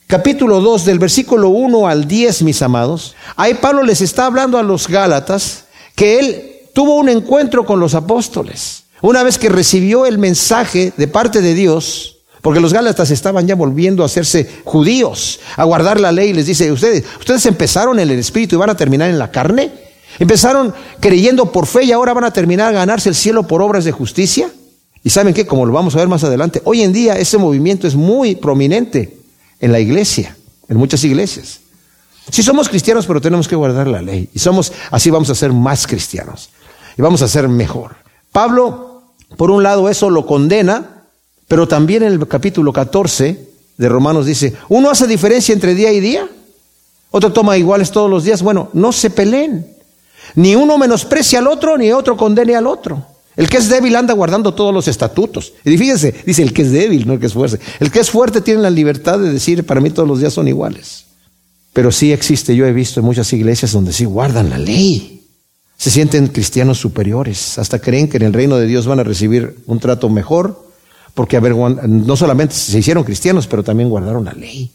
capítulo 2, del versículo 1 al 10, mis amados, ahí Pablo les está hablando a los Gálatas que él tuvo un encuentro con los apóstoles. Una vez que recibió el mensaje de parte de Dios, porque los Gálatas estaban ya volviendo a hacerse judíos, a guardar la ley, les dice, ustedes, ustedes empezaron en el espíritu y van a terminar en la carne. Empezaron creyendo por fe y ahora van a terminar a ganarse el cielo por obras de justicia. Y saben que, como lo vamos a ver más adelante, hoy en día ese movimiento es muy prominente en la iglesia, en muchas iglesias. Si somos cristianos, pero tenemos que guardar la ley. Y somos, así vamos a ser más cristianos. Y vamos a ser mejor. Pablo por un lado eso lo condena, pero también en el capítulo 14 de Romanos dice, uno hace diferencia entre día y día, otro toma iguales todos los días. Bueno, no se peleen. Ni uno menosprecia al otro, ni otro condene al otro. El que es débil anda guardando todos los estatutos. Y fíjense, dice el que es débil, no el que es fuerte. El que es fuerte tiene la libertad de decir, para mí todos los días son iguales. Pero sí existe, yo he visto en muchas iglesias donde sí guardan la ley se sienten cristianos superiores, hasta creen que en el reino de Dios van a recibir un trato mejor, porque no solamente se hicieron cristianos, pero también guardaron la ley.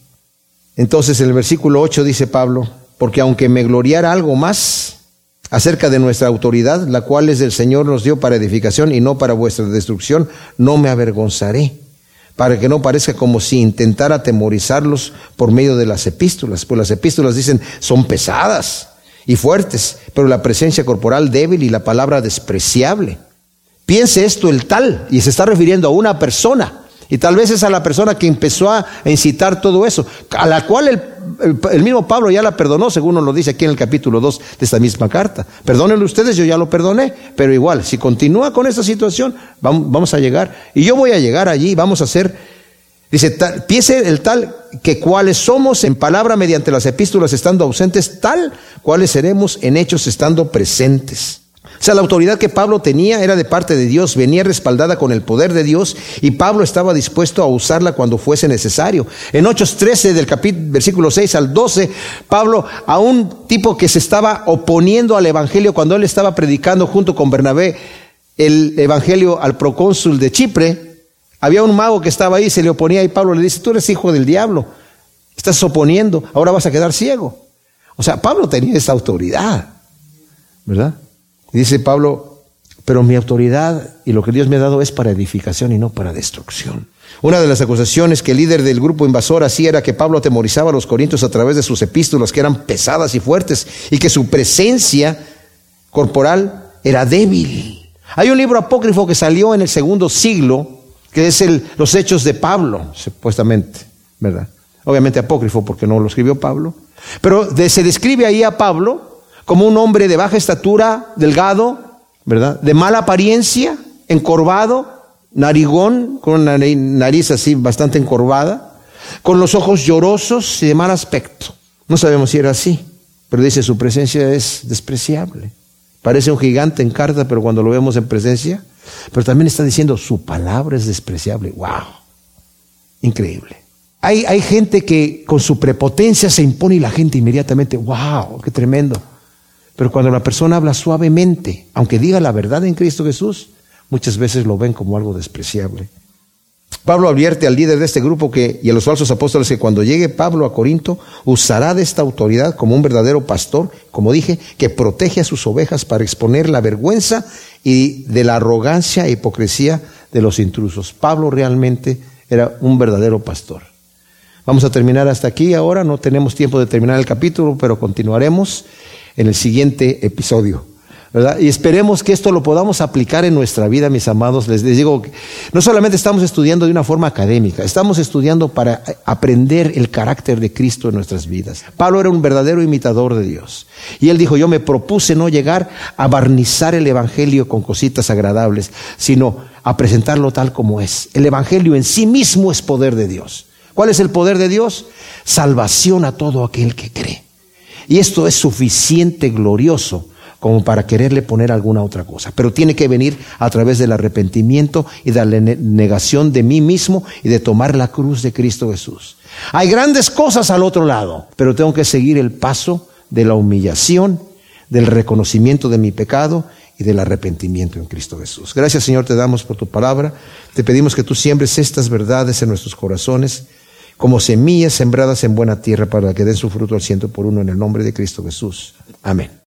Entonces en el versículo 8 dice Pablo, porque aunque me gloriara algo más acerca de nuestra autoridad, la cual es del Señor nos dio para edificación y no para vuestra destrucción, no me avergonzaré, para que no parezca como si intentara atemorizarlos por medio de las epístolas, pues las epístolas dicen son pesadas y fuertes, pero la presencia corporal débil y la palabra despreciable. Piense esto el tal, y se está refiriendo a una persona, y tal vez es a la persona que empezó a incitar todo eso, a la cual el, mismo Pablo ya la perdonó, según nos lo dice aquí en el capítulo 2 de esta misma carta. Perdónenlo ustedes, yo ya lo perdoné, pero igual, si continúa con esta situación, vamos, vamos a llegar, y yo voy a llegar allí, vamos a hacer Dice, piense el tal que cuales somos en palabra mediante las epístolas estando ausentes, tal cuales seremos en hechos estando presentes. O sea, la autoridad que Pablo tenía era de parte de Dios, venía respaldada con el poder de Dios y Pablo estaba dispuesto a usarla cuando fuese necesario. En Hechos 13 del capítulo, versículo 6 al 12, Pablo a un tipo que se estaba oponiendo al evangelio cuando él estaba predicando junto con Bernabé el evangelio al procónsul de Chipre, había un mago que estaba ahí, se le oponía y Pablo le dice, tú eres hijo del diablo, estás oponiendo, ahora vas a quedar ciego. O sea, Pablo tenía esa autoridad, ¿verdad? Dice Pablo, pero mi autoridad y lo que Dios me ha dado es para edificación y no para destrucción. Una de las acusaciones que el líder del grupo invasor hacía era que Pablo atemorizaba a los corintios a través de sus epístolas que eran pesadas y fuertes y que su presencia corporal era débil. Hay un libro apócrifo que salió en el segundo siglo que es el, los hechos de Pablo, supuestamente, ¿verdad? Obviamente apócrifo porque no lo escribió Pablo, pero se describe ahí a Pablo como un hombre de baja estatura, delgado, ¿verdad? De mala apariencia, encorvado, narigón, con una nariz así bastante encorvada, con los ojos llorosos y de mal aspecto. No sabemos si era así, pero dice su presencia es despreciable. Parece un gigante en carta, pero cuando lo vemos en presencia, pero también está diciendo su palabra es despreciable. ¡Wow! Increíble. Hay, hay gente que con su prepotencia se impone y la gente inmediatamente, ¡wow! ¡Qué tremendo! Pero cuando la persona habla suavemente, aunque diga la verdad en Cristo Jesús, muchas veces lo ven como algo despreciable. Pablo advierte al líder de este grupo que, y a los falsos apóstoles que cuando llegue Pablo a Corinto usará de esta autoridad como un verdadero pastor, como dije, que protege a sus ovejas para exponer la vergüenza y de la arrogancia e hipocresía de los intrusos. Pablo realmente era un verdadero pastor. Vamos a terminar hasta aquí ahora, no tenemos tiempo de terminar el capítulo, pero continuaremos en el siguiente episodio. Y esperemos que esto lo podamos aplicar en nuestra vida, mis amados. Les, digo, no solamente estamos estudiando de una forma académica, estamos estudiando para aprender el carácter de Cristo en nuestras vidas. Pablo era un verdadero imitador de Dios. Y él dijo, yo me propuse no llegar a barnizar el Evangelio con cositas agradables, sino a presentarlo tal como es. El Evangelio en sí mismo es poder de Dios. ¿Cuál es el poder de Dios? Salvación a todo aquel que cree. Y esto es suficiente, glorioso como para quererle poner alguna otra cosa. Pero tiene que venir a través del arrepentimiento y de la negación de mí mismo y de tomar la cruz de Cristo Jesús. Hay grandes cosas al otro lado, pero tengo que seguir el paso de la humillación, del reconocimiento de mi pecado y del arrepentimiento en Cristo Jesús. Gracias Señor, te damos por tu palabra. Te pedimos que tú siembres estas verdades en nuestros corazones como semillas sembradas en buena tierra para que den su fruto al ciento por uno en el nombre de Cristo Jesús. Amén.